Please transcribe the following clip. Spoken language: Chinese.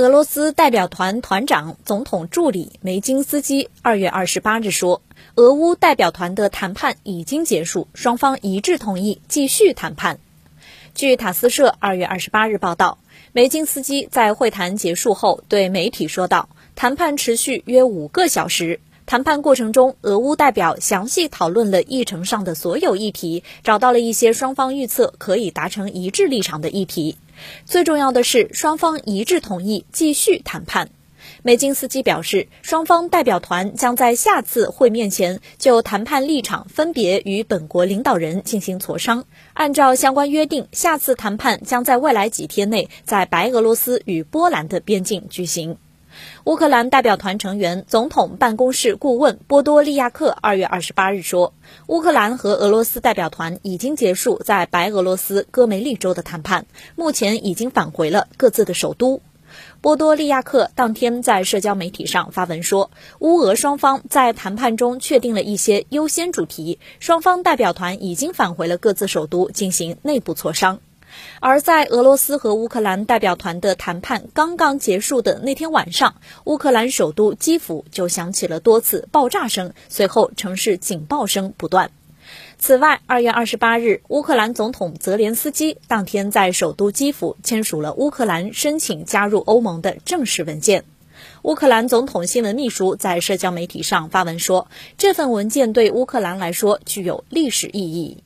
俄罗斯代表团团长、总统助理梅金斯基二月二十八日说，俄乌代表团的谈判已经结束，双方一致同意继续谈判。据塔斯社二月二十八日报道，梅金斯基在会谈结束后对媒体说道：“谈判持续约五个小时。谈判过程中，俄乌代表详细讨论了议程上的所有议题，找到了一些双方预测可以达成一致立场的议题。”最重要的是，双方一致同意继续谈判。美金斯基表示，双方代表团将在下次会面前就谈判立场分别与本国领导人进行磋商。按照相关约定，下次谈判将在未来几天内在白俄罗斯与波兰的边境举行。乌克兰代表团成员、总统办公室顾问波多利亚克二月二十八日说，乌克兰和俄罗斯代表团已经结束在白俄罗斯戈梅利州的谈判，目前已经返回了各自的首都。波多利亚克当天在社交媒体上发文说，乌俄双方在谈判中确定了一些优先主题，双方代表团已经返回了各自首都进行内部磋商。而在俄罗斯和乌克兰代表团的谈判刚刚结束的那天晚上，乌克兰首都基辅就响起了多次爆炸声，随后城市警报声不断。此外，二月二十八日，乌克兰总统泽连斯基当天在首都基辅签署了乌克兰申请加入欧盟的正式文件。乌克兰总统新闻秘书在社交媒体上发文说，这份文件对乌克兰来说具有历史意义。